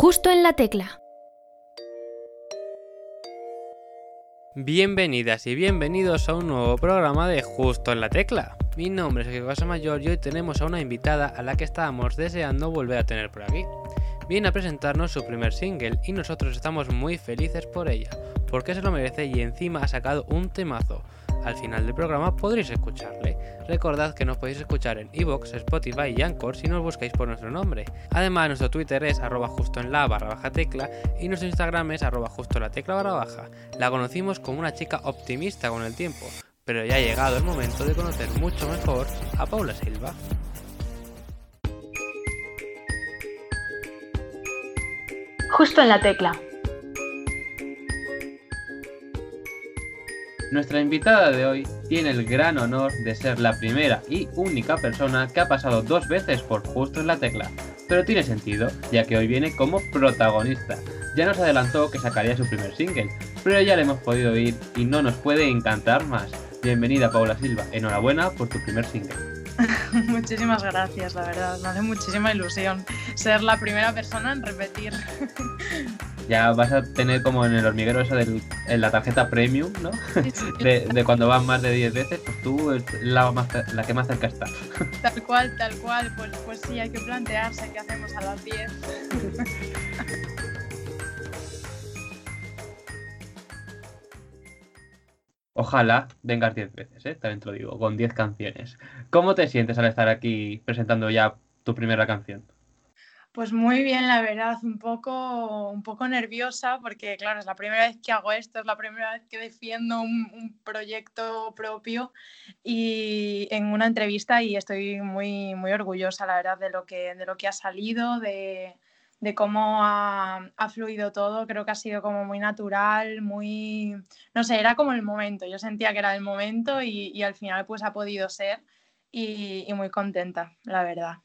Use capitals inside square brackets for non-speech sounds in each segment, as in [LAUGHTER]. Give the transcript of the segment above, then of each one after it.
Justo en la tecla. Bienvenidas y bienvenidos a un nuevo programa de Justo en la Tecla. Mi nombre es Casa Mayor y hoy tenemos a una invitada a la que estábamos deseando volver a tener por aquí. Viene a presentarnos su primer single y nosotros estamos muy felices por ella, porque se lo merece y encima ha sacado un temazo. Al final del programa podréis escucharle. Recordad que nos podéis escuchar en Evox, Spotify y Anchor si nos buscáis por nuestro nombre. Además, nuestro Twitter es arroba justo en la barra baja tecla y nuestro Instagram es arroba justo la tecla barra baja. La conocimos como una chica optimista con el tiempo, pero ya ha llegado el momento de conocer mucho mejor a Paula Silva. Justo en la tecla. Nuestra invitada de hoy tiene el gran honor de ser la primera y única persona que ha pasado dos veces por justo en la tecla. Pero tiene sentido, ya que hoy viene como protagonista. Ya nos adelantó que sacaría su primer single, pero ya le hemos podido oír y no nos puede encantar más. Bienvenida Paula Silva, enhorabuena por tu primer single. [LAUGHS] Muchísimas gracias, la verdad, me hace muchísima ilusión ser la primera persona en repetir. Ya vas a tener como en el hormiguero eso de la tarjeta premium, ¿no? [LAUGHS] De, cuando vas más de 10 veces, pues tú es la, la que más cerca está. [LAUGHS] Tal cual, tal cual, pues, pues sí, hay que plantearse qué hacemos a las 10. [LAUGHS] Ojalá vengas 10 veces, ¿eh? también te lo digo, con 10 canciones. ¿Cómo te sientes al estar aquí presentando ya tu primera canción? Pues muy bien, la verdad, un poco, un poco nerviosa porque, claro, es la primera vez que hago esto, es la primera vez que defiendo un, proyecto propio y en una entrevista y estoy muy, muy orgullosa, la verdad, de lo que, de lo que ha salido, de, cómo ha, fluido todo. Creo que ha sido como muy natural, muy, no sé, era como el momento. Yo sentía que era el momento y, al final pues ha podido ser y muy contenta, la verdad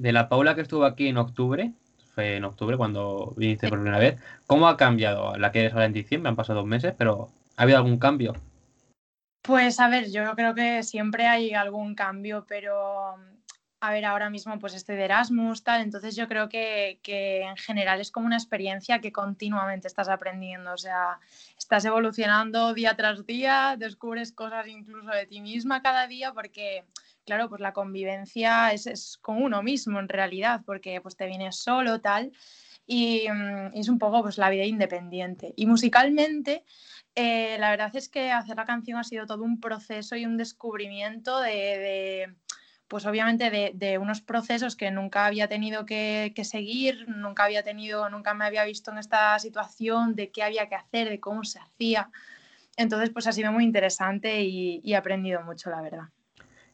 de la Paula que estuvo aquí en octubre, fue en octubre cuando viniste por primera vez, ¿cómo ha cambiado? La que eres ahora en diciembre, han pasado dos meses, pero ¿ha habido algún cambio? Pues a ver, yo creo que siempre hay algún cambio, pero a ver, ahora mismo pues estoy de Erasmus, tal, entonces yo creo que, que, en general es como una experiencia que continuamente estás aprendiendo, o sea, estás evolucionando día tras día, descubres cosas incluso de ti misma cada día, porque claro, pues la convivencia es, con uno mismo en realidad, porque pues te vienes solo, tal, y, mm, es un poco pues la vida independiente. Y musicalmente, eh, la verdad es que hacer la canción ha sido todo un proceso y un descubrimiento de, pues obviamente de, unos procesos que nunca había tenido que, seguir, nunca había tenido, nunca me había visto en esta situación, de qué había que hacer, de cómo se hacía. Entonces, pues ha sido muy interesante y he aprendido mucho, la verdad.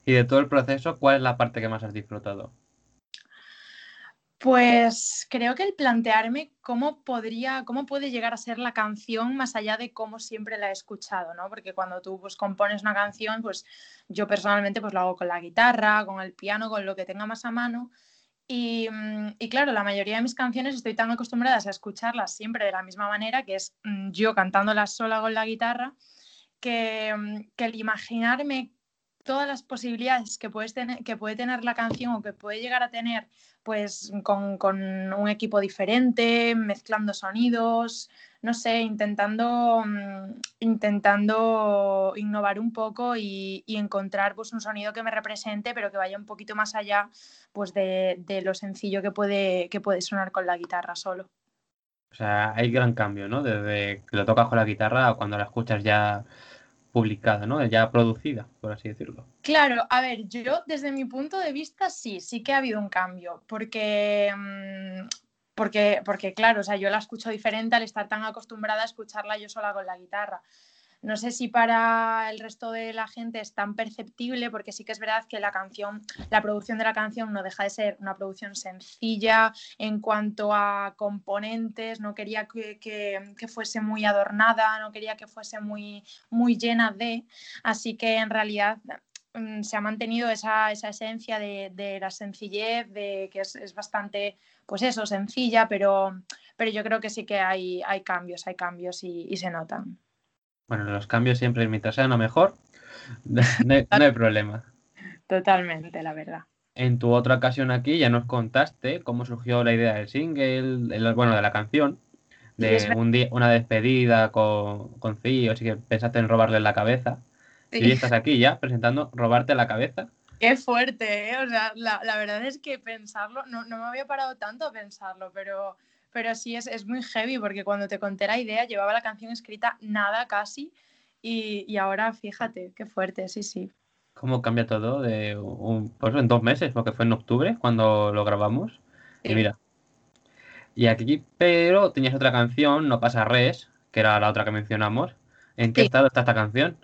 Y de todo el proceso, ¿cuál es la parte que más has disfrutado? Pues creo que el plantearme cómo podría, cómo puede llegar a ser la canción más allá de cómo siempre la he escuchado, ¿no? Porque cuando tú pues, compones una canción, pues yo personalmente pues lo hago con la guitarra, con el piano, con lo que tenga más a mano. Y, mm, claro, la mayoría de mis canciones estoy tan acostumbradas a escucharlas siempre de la misma manera, que es mm, yo cantándolas sola con la guitarra, que, mm, que el imaginarme todas las posibilidades que, puedes tener, que puede tener la canción o que puede llegar a tener pues con, un equipo diferente, mezclando sonidos, no sé, intentando, mm, intentando innovar un poco y, encontrar pues, un sonido que me represente, pero que vaya un poquito más allá pues, de, lo sencillo que puede, que puede sonar con la guitarra solo. O sea, hay gran cambio, ¿no? Desde que lo tocas con la guitarra a cuando la escuchas ya publicada, ¿no? Ya producida, por así decirlo. Claro, a ver, yo desde mi punto de vista sí, sí que ha habido un cambio, porque, mm, porque, porque claro, o sea, yo la escucho diferente al estar tan acostumbrada a escucharla yo sola con la guitarra. No sé si para el resto de la gente es tan perceptible, porque sí que es verdad que la canción, la producción de la canción no deja de ser una producción sencilla en cuanto a componentes, no quería que, fuese muy adornada, no quería que fuese muy, muy llena de, así que en realidad mm, se ha mantenido esa, esencia de, la sencillez, de que es, bastante, pues eso, sencilla, pero, pero yo creo que sí que hay, hay cambios, hay cambios y se notan. Bueno, los cambios siempre, mientras sean lo mejor, [LAUGHS] no hay, problema. Totalmente, la verdad. en tu otra ocasión aquí ya nos contaste cómo surgió la idea del single, bueno, de la canción, de un día, una despedida con, con Cío, así que pensaste en robarle la cabeza. Y estás aquí ya presentando robarte la cabeza. Qué fuerte, ¿eh? O sea, la, verdad es que pensarlo, no, no, me había parado tanto a pensarlo, pero, pero sí es, es, muy heavy porque cuando te conté la idea llevaba la canción escrita nada casi y, y ahora fíjate, qué fuerte, sí, sí. ¿Cómo cambia todo de un, pues en dos meses, porque fue en octubre cuando lo grabamos? Y mira. Y aquí, pero tenías otra canción, No pasa res, que era la otra que mencionamos. ¿En qué estado está esta canción?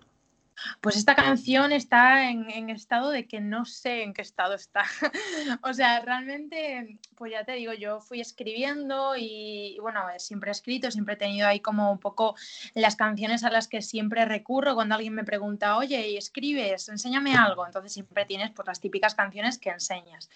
Pues esta canción está en, estado de que no sé en qué estado está. [LAUGHS] o sea, realmente, pues ya te digo, yo fui escribiendo y, bueno, siempre he escrito, siempre he tenido ahí como un poco las canciones a las que siempre recurro cuando alguien me pregunta, oye, ¿y escribes? Enséñame algo. Entonces siempre tienes pues las típicas canciones que enseñas.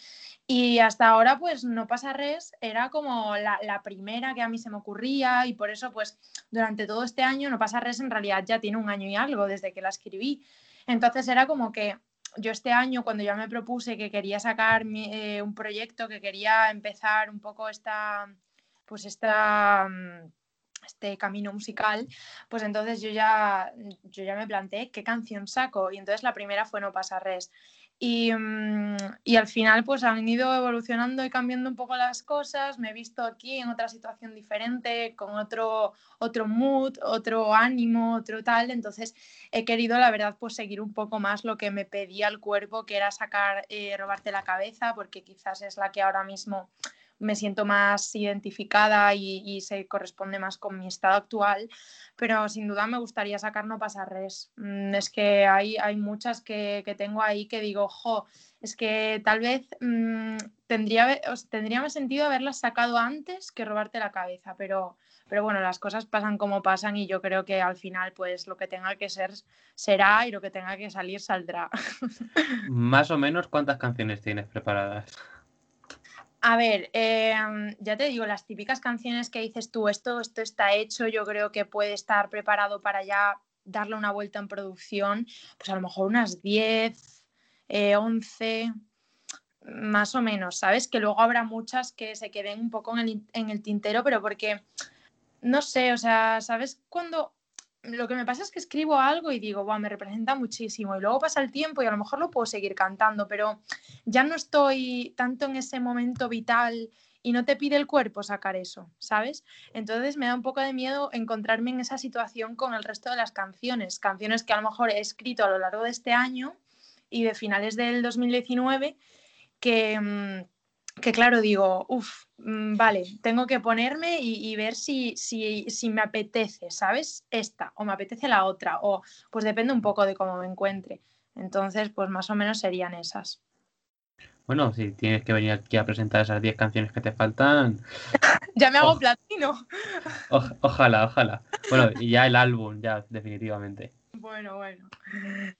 Y hasta ahora, pues No pasa res era como la, primera que a mí se me ocurría y por eso, pues durante todo este año, No pasa res en realidad ya tiene un año y algo desde que la escribí. Entonces era como que yo este año, cuando ya me propuse que quería sacar eh, un proyecto, que quería empezar un poco esta, pues esta mm, este camino musical, pues entonces yo ya, yo ya me planteé qué canción saco y entonces la primera fue No pasa res. Mm, y, al final pues han ido evolucionando y cambiando un poco las cosas. Me he visto aquí en otra situación diferente, con otro, otro mood, otro ánimo, otro tal. Entonces he querido, la verdad, pues seguir un poco más lo que me pedía el cuerpo, que era sacar, eh, robarte la cabeza, porque quizás es la que ahora mismo me siento más identificada y, se corresponde más con mi estado actual, pero sin duda me gustaría sacar No pasa res. Mm, es que hay, hay muchas que, tengo ahí que digo, jo, es que tal vez mmm, tendría, tendría más sentido haberlas sacado antes que robarte la cabeza, pero, pero bueno, las cosas pasan como pasan y yo creo que al final pues lo que tenga que ser será y lo que tenga que salir saldrá. [LAUGHS] Más o menos cuántas canciones tienes preparadas. A ver, em, ya te digo, las típicas canciones que dices tú, esto, esto está hecho, yo creo que puede estar preparado para ya darle una vuelta en producción, pues a lo mejor unas 10, 11, eh, más o menos, ¿sabes? Que luego habrá muchas que se queden un poco en el, en el tintero, pero porque, no sé, o sea, ¿sabes? Cuando lo que me pasa es que escribo algo y digo, wow, me representa muchísimo y luego pasa el tiempo y a lo mejor lo puedo seguir cantando, pero ya no estoy tanto en ese momento vital y no te pide el cuerpo sacar eso, ¿sabes? Entonces me da un poco de miedo encontrarme en esa situación con el resto de las canciones, canciones que a lo mejor he escrito a lo largo de este año y de finales del 2019 que mm, que claro, digo, uff, mm, vale, tengo que ponerme y, ver si, si, si, me apetece, ¿sabes? Esta, o me apetece la otra, o pues depende un poco de cómo me encuentre. Entonces, pues más o menos serían esas. Bueno, si tienes que venir aquí a presentar esas 10 canciones que te faltan. [LAUGHS] ya me hago platino. ojalá, ojalá. Bueno, y ya el álbum, ya, definitivamente. [LAUGHS] Bueno, bueno.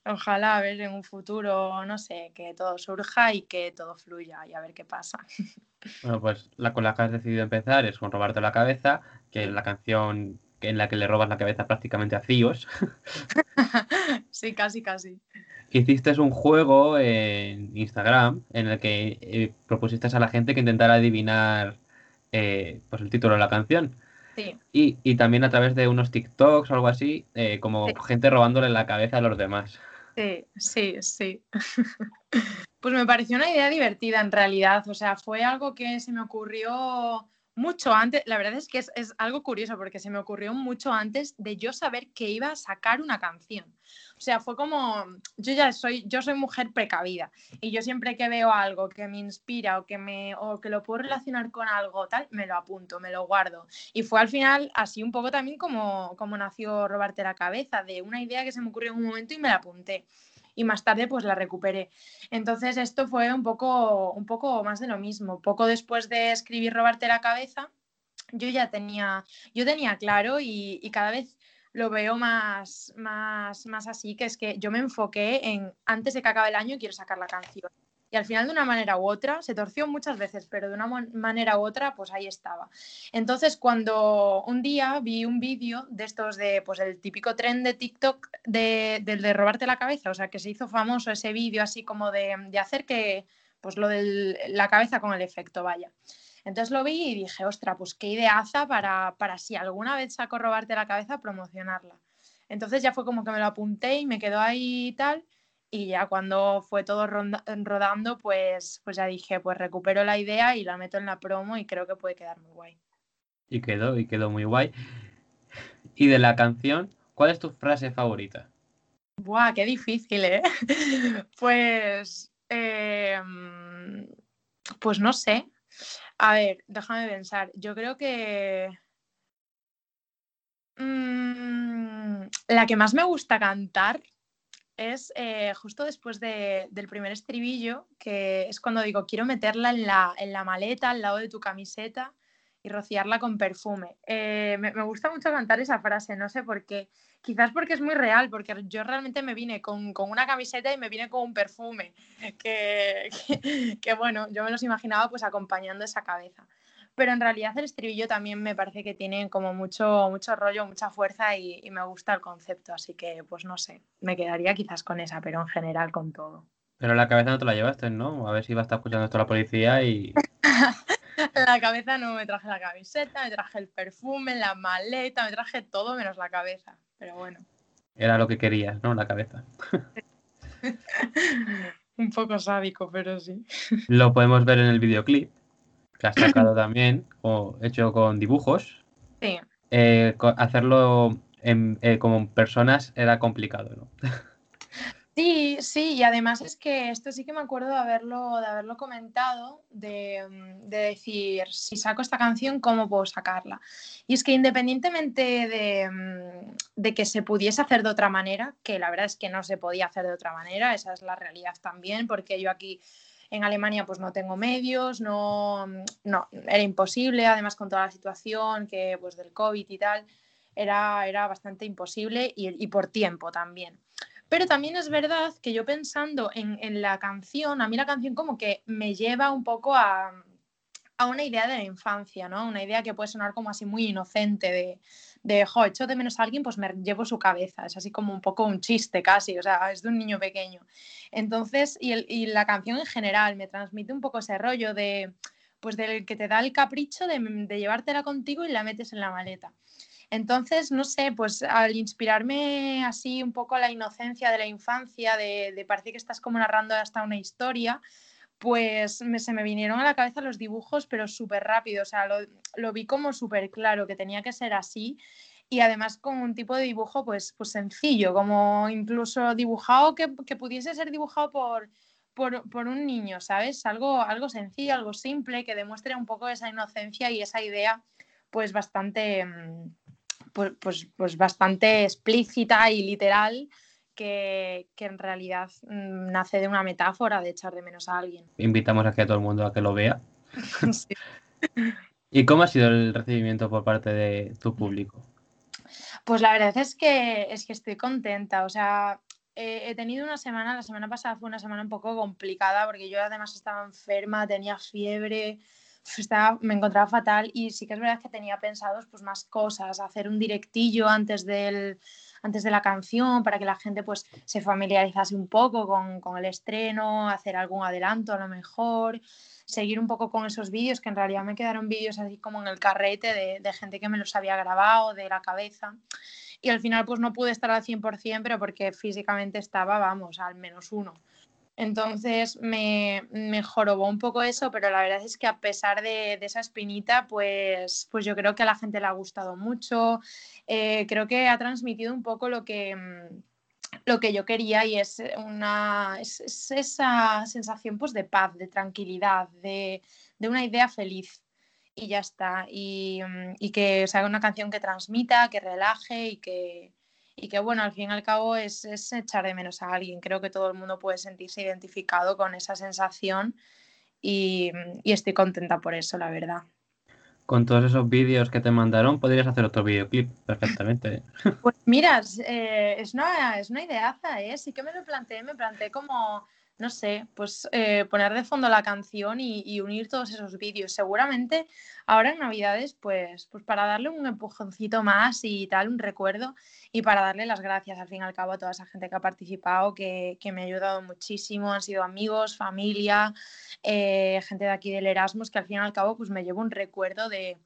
Ojalá a ver en un futuro, no sé, que todo surja y que todo fluya y a ver qué pasa. [LAUGHS] Bueno, pues la con la que has decidido empezar es con Robarte la cabeza, que es la canción en la que le robas la cabeza prácticamente a Cíos. [LAUGHS] sí, casi, casi. Hiciste un juego en Instagram en el que eh, propusiste a la gente que intentara adivinar eh, pues el título de la canción. Y, también a través de unos TikToks o algo así, eh, como gente robándole la cabeza a los demás. Sí, sí, sí. [LAUGHS] pues me pareció una idea divertida en realidad. O sea, fue algo que se me ocurrió mucho antes, la verdad es que es, algo curioso porque se me ocurrió mucho antes de yo saber que iba a sacar una canción. O sea, fue como, yo ya soy, yo soy mujer precavida y yo siempre que veo algo que me inspira o que, me, o que lo puedo relacionar con algo tal, me lo apunto, me lo guardo. Y fue al final así un poco también como, como nació Robarte la Cabeza, de una idea que se me ocurrió en un momento y me la apunté y más tarde pues la recuperé. Entonces esto fue un poco, un poco más de lo mismo. Poco después de escribir Robarte la cabeza, yo ya tenía, yo tenía claro y, y cada vez lo veo más, más, más así, que es que yo me enfoqué en, antes de que acabe el año, quiero sacar la canción. Y al final, de una manera u otra, se torció muchas veces, pero de una manera u otra, pues ahí estaba. Entonces, cuando un día vi un vídeo de estos de, pues el típico tren de TikTok de, del de robarte la cabeza, o sea, que se hizo famoso ese vídeo así como de, de hacer que pues lo de la cabeza con el efecto, vaya. Entonces lo vi y dije, ostra, pues qué ideaza para, para si alguna vez saco robarte la cabeza, promocionarla. Entonces ya fue como que me lo apunté y me quedó ahí y tal. Y ya cuando fue todo rodando, pues, pues ya dije, pues recupero la idea y la meto en la promo y creo que puede quedar muy guay. Y quedó, y quedó muy guay. Y de la canción, ¿cuál es tu frase favorita? Buah, qué difícil, ¿eh? [LAUGHS] pues, em, pues no sé. A ver, déjame pensar. Yo creo que mm, la que más me gusta cantar es eh, justo después del primer estribillo, que es cuando digo, quiero meterla en la, en la maleta al lado de tu camiseta y rociarla con perfume. Eh, me, gusta mucho cantar esa frase, no sé por qué. Quizás porque es muy real, porque yo realmente me vine con, una camiseta y me vine con un perfume, [LAUGHS] que, que, bueno, yo me los imaginaba pues acompañando esa cabeza. Pero en realidad el estribillo también me parece que tiene como mucho, mucho rollo, mucha fuerza y, y me gusta el concepto, así que pues no sé, me quedaría quizás con esa, pero en general con todo. Pero la cabeza no te la llevaste, ¿no? A ver si va a estar escuchando esto la policía y... [LAUGHS] la cabeza no me traje la camiseta, me traje el perfume, la maleta, me traje todo menos la cabeza. Pero bueno. Era lo que querías, ¿no? La cabeza. [LAUGHS] Un poco sádico, pero sí. Lo podemos ver en el videoclip, que has sacado [CLEARS THROAT] también, o hecho con dibujos. Sí. Eh, hacerlo eh, como personas era complicado, ¿no? Sí, sí, y además es que esto sí que me acuerdo de haberlo, de haberlo comentado, de, mm, decir, si saco esta canción, ¿cómo puedo sacarla? Y es que independientemente de, mm, de, que se pudiese hacer de otra manera, que la verdad es que no se podía hacer de otra manera, esa es la realidad también, porque yo aquí en Alemania pues no tengo medios, no, mm, no era imposible, además con toda la situación que pues del COVID y tal, era, era bastante imposible y, y por tiempo también. Pero también es verdad que yo pensando en, la canción, a mí la canción como que me lleva un poco a, una idea de la infancia, ¿no? Una idea que puede sonar como así muy inocente de, de, jo, echo de menos a alguien, pues me llevo su cabeza. Es así como un poco un chiste casi, o sea, es de un niño pequeño. Entonces, y, la canción en general me transmite un poco ese rollo de, pues del que te da el capricho de, de llevártela contigo y la metes en la maleta. Entonces, no sé, pues al inspirarme así un poco la inocencia de la infancia, de, de parecer que estás como narrando hasta una historia, pues se me vinieron a la cabeza los dibujos, pero súper rápido, o sea, lo, vi como súper claro, que tenía que ser así y además con un tipo de dibujo pues, pues sencillo, como incluso dibujado que, pudiese ser dibujado por, por, un niño, ¿sabes? Algo, algo sencillo, algo simple, que demuestre un poco esa inocencia y esa idea pues bastante... Mm, pues, pues, pues, bastante explícita y literal que, en realidad mm, nace de una metáfora de echar de menos a alguien. Invitamos a que todo el mundo a que lo vea. [LAUGHS] [LAUGHS] ¿Y cómo ha sido el recibimiento por parte de tu público? Pues la verdad es que, es que estoy contenta. O sea, he tenido una semana, la semana pasada fue una semana un poco complicada porque yo además estaba enferma, tenía fiebre, estaba, me encontraba fatal y sí que es verdad que tenía pensados pues más cosas, hacer un directillo antes del antes de la canción para que la gente pues se familiarizase un poco con, con el estreno, hacer algún adelanto a lo mejor, seguir un poco con esos vídeos que en realidad me quedaron vídeos así como en el carrete de, de gente que me los había grabado de la cabeza y al final pues no pude estar al 100% pero porque físicamente estaba, vamos, al menos uno. Entonces me, me, jorobó un poco eso, pero la verdad es que a pesar de, esa espinita, pues, pues yo creo que a la gente le ha gustado mucho. Eh, creo que ha transmitido un poco lo que, mm, lo que yo quería y es, una, esa sensación pues, de paz, de tranquilidad, de, de una idea feliz. Y ya está. Y, mm, y que sea una canción que transmita, que relaje y que, y que bueno, al fin y al cabo es, es, echar de menos a alguien. Creo que todo el mundo puede sentirse identificado con esa sensación y, y estoy contenta por eso, la verdad. Con todos esos vídeos que te mandaron, podrías hacer otro videoclip perfectamente. ¿eh? Pues mira, eh, es, una, es una ideaza, ¿eh? Sí que me lo planteé, me planteé como no sé, pues eh, poner de fondo la canción y, unir todos esos vídeos. Seguramente ahora en Navidades, pues, pues para darle un empujoncito más y tal, un recuerdo, y para darle las gracias al fin y al cabo a toda esa gente que ha participado, que, me ha ayudado muchísimo, han sido amigos, familia, eh, gente de aquí del Erasmus, que al fin y al cabo pues me llevo un recuerdo de,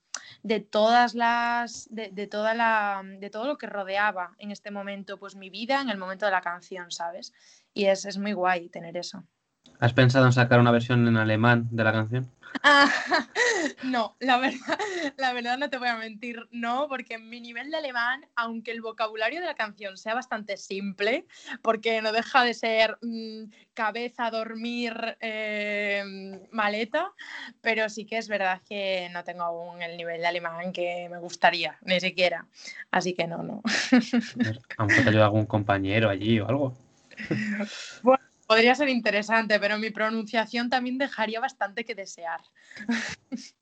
todas las, de, toda la, de todo lo que rodeaba en este momento, pues mi vida en el momento de la canción, ¿sabes? Y es, es muy guay tener eso. ¿Has pensado en sacar una versión en alemán de la canción? Ah, [LAUGHS] no, la verdad, la verdad no te voy a mentir, no, porque en mi nivel de alemán, aunque el vocabulario de la canción sea bastante simple, porque no deja de ser mm, cabeza, dormir, eh, maleta, pero sí que es verdad que no tengo aún el nivel de alemán que me gustaría, ni siquiera. Así que no, no. A lo mejor te ayuda algún compañero allí o algo. [LAUGHS] Bueno, podría ser interesante, pero mi pronunciación también dejaría bastante que desear. [LAUGHS]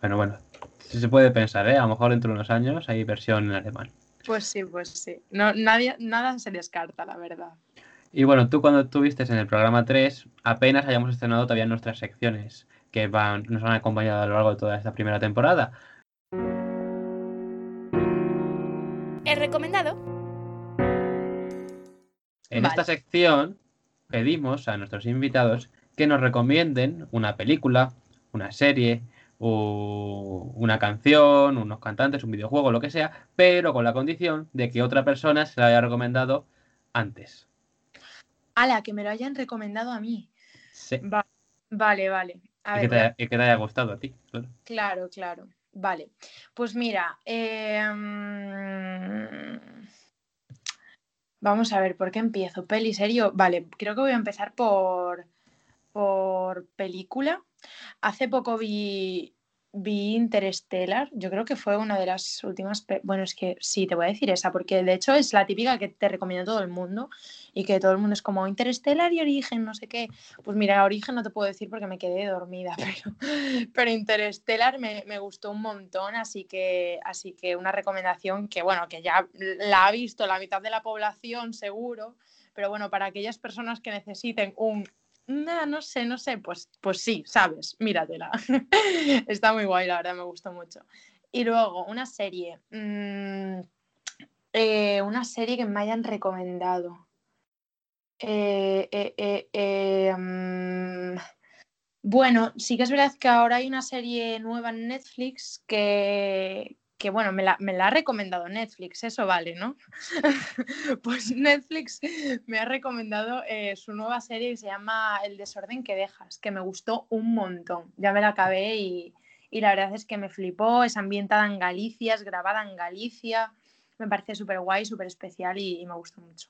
Bueno, bueno, si se puede pensar, ¿eh? A lo mejor dentro de unos años hay versión en alemán. Pues sí, pues sí. No, nadie, nada se descarta, la verdad. Y bueno, tú cuando estuviste en el programa 3, apenas hayamos estrenado todavía nuestras secciones que van, nos han acompañado a lo largo de toda esta primera temporada. He recomendado en esta sección pedimos a nuestros invitados que nos recomienden una película, una serie, una canción, unos cantantes, un videojuego, lo que sea, pero con la condición de que otra persona se la haya recomendado antes. la que me lo hayan recomendado a mí. Sí. vale, vale. y, que te haya, gustado a ti. Claro, claro. Vale. Pues mira, eh, Vamos a ver, ¿por qué empiezo? ¿Peli, serio? Vale, creo que voy a empezar por, por película. Hace poco vi, vi Interstellar, yo creo que fue una de las últimas, bueno, es que sí, te voy a decir esa, porque de hecho es la típica que te recomienda todo el mundo y que todo el mundo es como Interstellar y Origen, no sé qué. Pues mira, Origen no te puedo decir porque me quedé dormida, [LAUGHS] pero, pero Interstellar me, me gustó un montón, así que, así que una recomendación que, bueno, que ya la ha visto la mitad de la población seguro, pero bueno, para aquellas personas que necesiten un no sé, no sé, pues, pues sí, sabes, míratela. [LAUGHS] Está muy guay, la verdad, me gustó mucho. Y luego, una serie. Mm, eh, una serie que me hayan recomendado. Eh, eh, mm, bueno, sí que es verdad que ahora hay una serie nueva en Netflix que, bueno, me la, ha recomendado Netflix, eso vale, ¿no? [LAUGHS] pues Netflix me ha recomendado eh, su nueva serie que se llama El desorden que dejas, que me gustó un montón. Ya me la acabé y, la verdad es que me flipó, es ambientada en Galicia, es grabada en Galicia, me parece súper guay, súper especial y, me gustó mucho.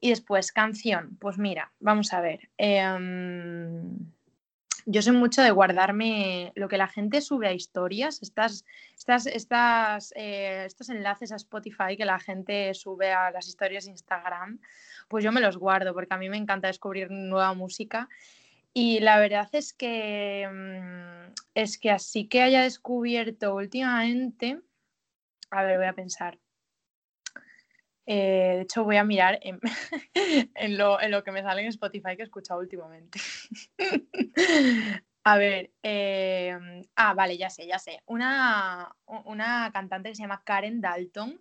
Y después, canción, pues mira, vamos a ver. Em, yo soy mucho de guardarme lo que la gente sube a historias, estas, estas, eh, estos enlaces a Spotify que la gente sube a las historias de Instagram, pues yo me los guardo porque a mí me encanta descubrir nueva música. Y la verdad es que, mm, es que así que haya descubierto últimamente, a ver, voy a pensar, eh, de hecho, voy a mirar [LAUGHS] en, lo, que me sale en Spotify que he escuchado últimamente. [LAUGHS] a ver, em, ah, vale, ya sé, ya sé. Una, una cantante que se llama Karen Dalton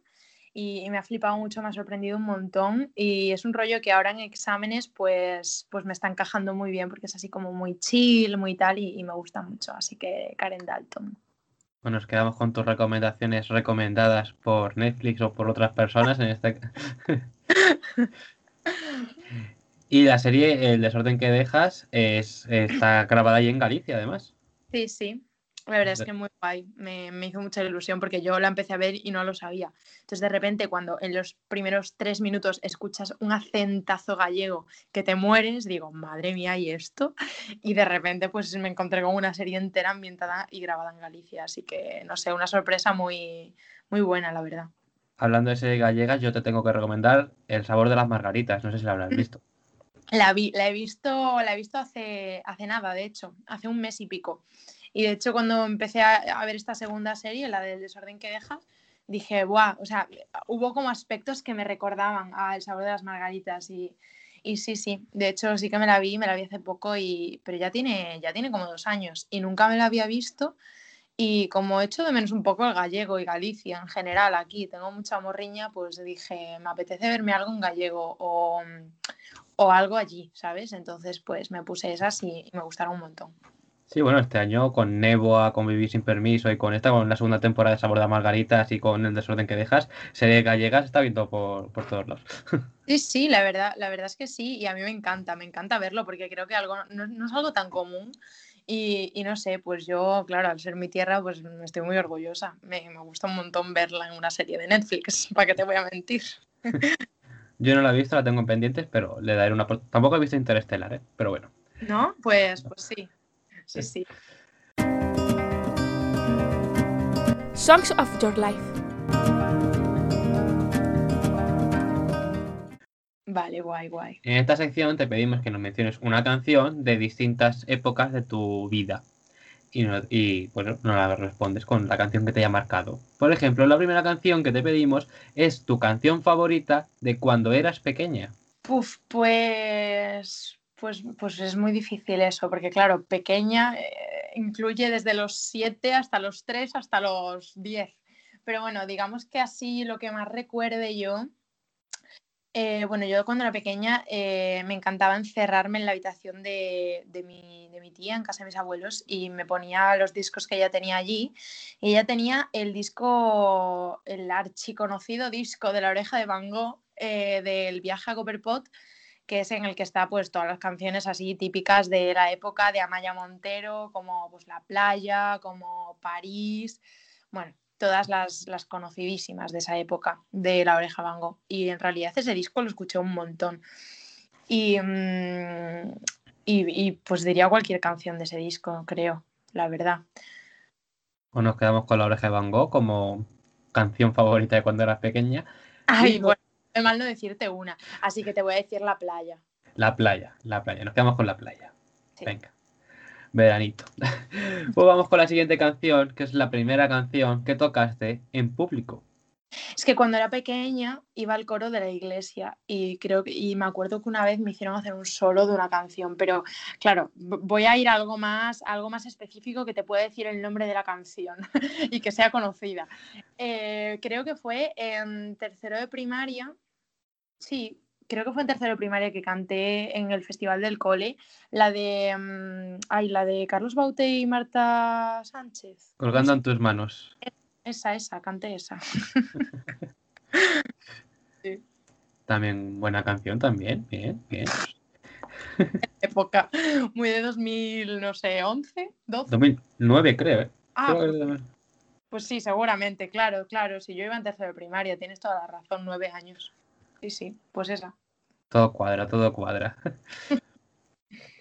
y, me ha flipado mucho, me ha sorprendido un montón y es un rollo que ahora en exámenes pues, pues me está encajando muy bien porque es así como muy chill, muy tal y me gusta mucho. Así que Karen Dalton. Bueno, nos quedamos con tus recomendaciones recomendadas por Netflix o por otras personas en este [LAUGHS] Y la serie El desorden que dejas es, está grabada ahí en Galicia, además. Sí, sí. La verdad es que muy guay, me, hizo mucha ilusión porque yo la empecé a ver y no lo sabía. Entonces de repente cuando en los primeros tres minutos escuchas un acentazo gallego que te mueres, digo, madre mía, ¿y esto? [LAUGHS] Y de repente pues me encontré con una serie entera ambientada y grabada en Galicia, así que no sé, una sorpresa muy, muy buena, la verdad. Hablando de serie gallegas, yo te tengo que recomendar El sabor de las margaritas, no sé si la habrás visto. La, vi, la he visto, la he visto hace, hace nada, de hecho, hace un mes y pico. Y de hecho, cuando empecé a, ver esta segunda serie, la del desorden que dejas, dije, ¡buah! O sea, hubo como aspectos que me recordaban al sabor de las margaritas y, Y sí, sí, de hecho sí que me la vi, me la vi hace poco, y, pero ya tiene, ya tiene como dos años y nunca me la había visto. Y como echo de menos un poco el gallego y Galicia en general aquí, tengo mucha morriña, pues dije, me apetece verme algo en gallego o, o algo allí, ¿sabes? Entonces pues me puse esas y, me gustaron un montón. Sí, bueno, este año con Neboa, con Vivir sin permiso y con esta, con la segunda temporada de Sabor de Margaritas y con El desorden que dejas, serie gallega se está viendo por, por, todos lados. [LAUGHS] Sí, sí, la verdad, la verdad es que sí, y a mí me encanta, me encanta verlo porque creo que algo no, no es algo tan común y, y, no sé, pues yo, claro, al ser mi tierra, pues estoy muy orgullosa. Me, me gusta un montón verla en una serie de Netflix, [LAUGHS] ¿para qué te voy a mentir? [LAUGHS] yo no la he visto, la tengo en pendientes, pero le daré una... Tampoco he visto Interestelar, ¿eh? pero bueno. ¿No? Pues, pues sí. Sí, sí. Songs of Your Life. Vale, guay, guay. En esta sección te pedimos que nos menciones una canción de distintas épocas de tu vida. Y, no, y nos la respondes con la canción que te haya marcado. Por ejemplo, la primera canción que te pedimos es tu canción favorita de cuando eras pequeña. Uf, pues, pues, pues es muy difícil eso, porque claro, pequeña eh, incluye desde los 7 hasta los 3 hasta los 10. Pero bueno, digamos que así lo que más recuerde yo eh, bueno, yo cuando era pequeña eh, me encantaba encerrarme en la habitación de, de, mi, de, mi, tía, en casa de mis abuelos, y me ponía los discos que ella tenía allí. Y ella tenía el disco, el archiconocido disco de la oreja de Van del viaje a Copperpot, que es en el que está pues todas las canciones así típicas de la época de Amaya Montero, como pues La Playa, como París. Bueno, todas las, las, conocidísimas de esa época de La Oreja Van Y en realidad ese disco lo escuché un montón. Y, mm, y, y, pues diría cualquier canción de ese disco, creo, la verdad. O nos quedamos con La Oreja de Van Gogh como canción favorita de cuando eras pequeña. Ay, bueno, es mal no decirte una, así que te voy a decir La Playa. La playa, la playa, nos quedamos con la playa. Sí. Venga veranito. [LAUGHS] pues vamos con la siguiente canción, que es la primera canción que tocaste en público. Es que cuando era pequeña iba al coro de la iglesia y creo que, y me acuerdo que una vez me hicieron hacer un solo de una canción, pero claro, voy a ir a algo más, algo más específico que te pueda decir el nombre de la canción [LAUGHS] y que sea conocida. Eh, creo que fue en tercero de primaria, sí, creo que fue en tercero de primaria que canté en el Festival del Cole, la de, um, ay, la de Carlos Baute y Marta Sánchez. Colgando en tus manos. Esa, esa, canté esa. [LAUGHS] sí. También buena canción, también, bien, bien. [LAUGHS] Época, muy de 2000, no sé, 11, 12. 2009 creo, ¿eh? Ah, creo pues, pues sí, seguramente, claro, claro. Si yo iba en tercero de primaria, tienes toda la razón, nueve años. Sí, sí, pues esa. Todo cuadra, todo cuadra. [LAUGHS]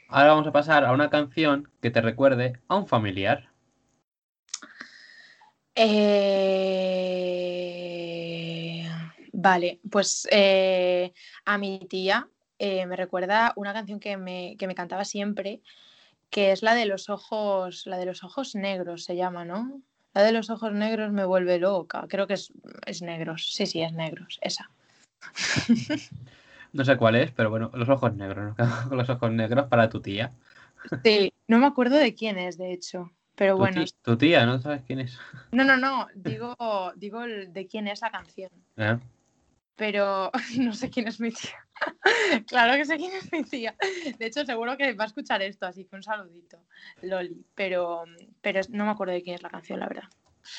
Ahora vamos a pasar a una canción que te recuerde a un familiar. Eh... Vale, pues eh, a mi tía eh, me recuerda una canción que me, que me, cantaba siempre, que es la de los ojos, la de los ojos negros se llama, ¿no? La de los ojos negros me vuelve loca. Creo que es, es negros. Sí, sí, es negros, esa. [LAUGHS] No sé cuál es, pero bueno, los ojos negros, con [LAUGHS] los ojos negros para tu tía. Sí, no me acuerdo de quién es, de hecho. Pero tu bueno. Tía, tu tía, ¿no sabes quién es? [LAUGHS] No, no, no, digo, digo de quién es la canción. ¿Eh? Pero [LAUGHS] no sé quién es mi tía. [LAUGHS] claro que sé quién es mi tía. De hecho, seguro que va a escuchar esto, así que un saludito, Loli. Pero, pero no me acuerdo de quién es la canción, la verdad.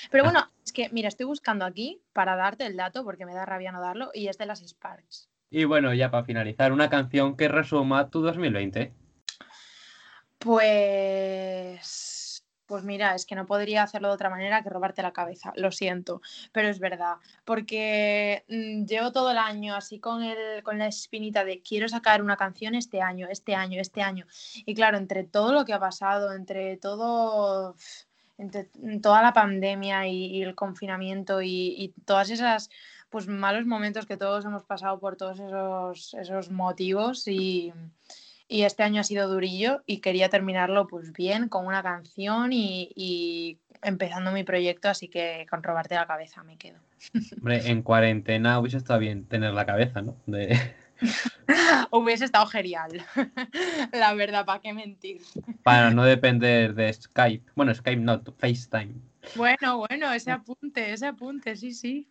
Pero bueno, es que, mira, estoy buscando aquí para darte el dato, porque me da rabia no darlo, y es de las Sparks. Y bueno, ya para finalizar, una canción que resuma tu 2020. Pues. Pues mira, es que no podría hacerlo de otra manera que robarte la cabeza, lo siento, pero es verdad, porque mmm, llevo todo el año así con, el, con la espinita de quiero sacar una canción este año, este año, este año. Y claro, entre todo lo que ha pasado, entre todo entre toda la pandemia y, y el confinamiento y, y, todas esas pues malos momentos que todos hemos pasado por todos esos, esos motivos y, y, este año ha sido durillo y quería terminarlo pues bien con una canción y, y empezando mi proyecto, así que con robarte la cabeza me quedo. [LAUGHS] Hombre, en cuarentena hubiese estado bien tener la cabeza, ¿no? De, [LAUGHS] Hubiese estado genial. [LAUGHS] La verdad, ¿para qué mentir? Para no depender de Skype. Bueno, Skype no, FaceTime. Bueno, bueno, ese apunte, ese apunte, sí, sí.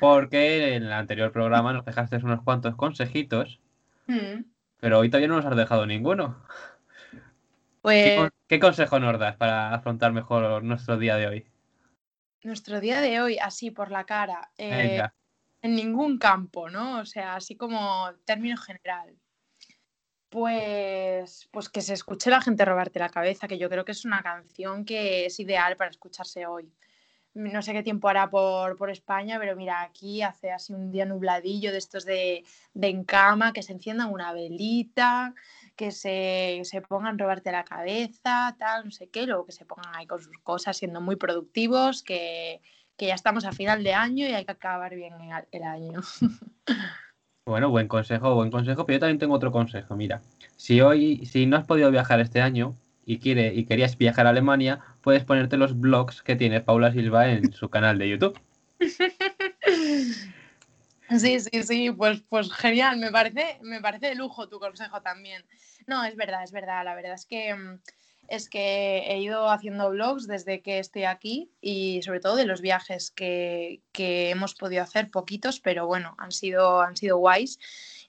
Porque en el anterior programa nos dejaste unos cuantos consejitos, Mm. Pero hoy todavía no nos has dejado ninguno. ¿Qué, Pues con- qué consejo nos das para afrontar mejor nuestro día de hoy? nuestro día de hoy, así por la cara, eh, en ningún campo, ¿no? O sea, así como término general. Pues, pues que se escuche la gente robarte la cabeza, que yo creo que es una canción que es ideal para escucharse hoy. No sé qué tiempo hará por, por España, pero mira, aquí hace así un día nubladillo de estos de, de en cama, que se enciendan una velita, que se, se pongan a robarte la cabeza, tal, no sé qué, luego que se pongan ahí con sus cosas, siendo muy productivos, que, que ya estamos a final de año y hay que acabar bien el año. [LAUGHS] Bueno, buen consejo, buen consejo, pero yo también tengo otro consejo. Mira, si hoy, si no has podido viajar este año y quiere, y querías viajar a Alemania, puedes ponerte los blogs que tiene Paula Silva en su canal de YouTube. [LAUGHS] Sí, sí, sí, pues, pues genial, me parece, me parece de lujo tu consejo también. No, es verdad, es verdad, la verdad es que mm, es que he ido haciendo vlogs desde que estoy aquí y sobre todo de los viajes que, que hemos podido hacer, poquitos, pero bueno, han sido, han sido guays.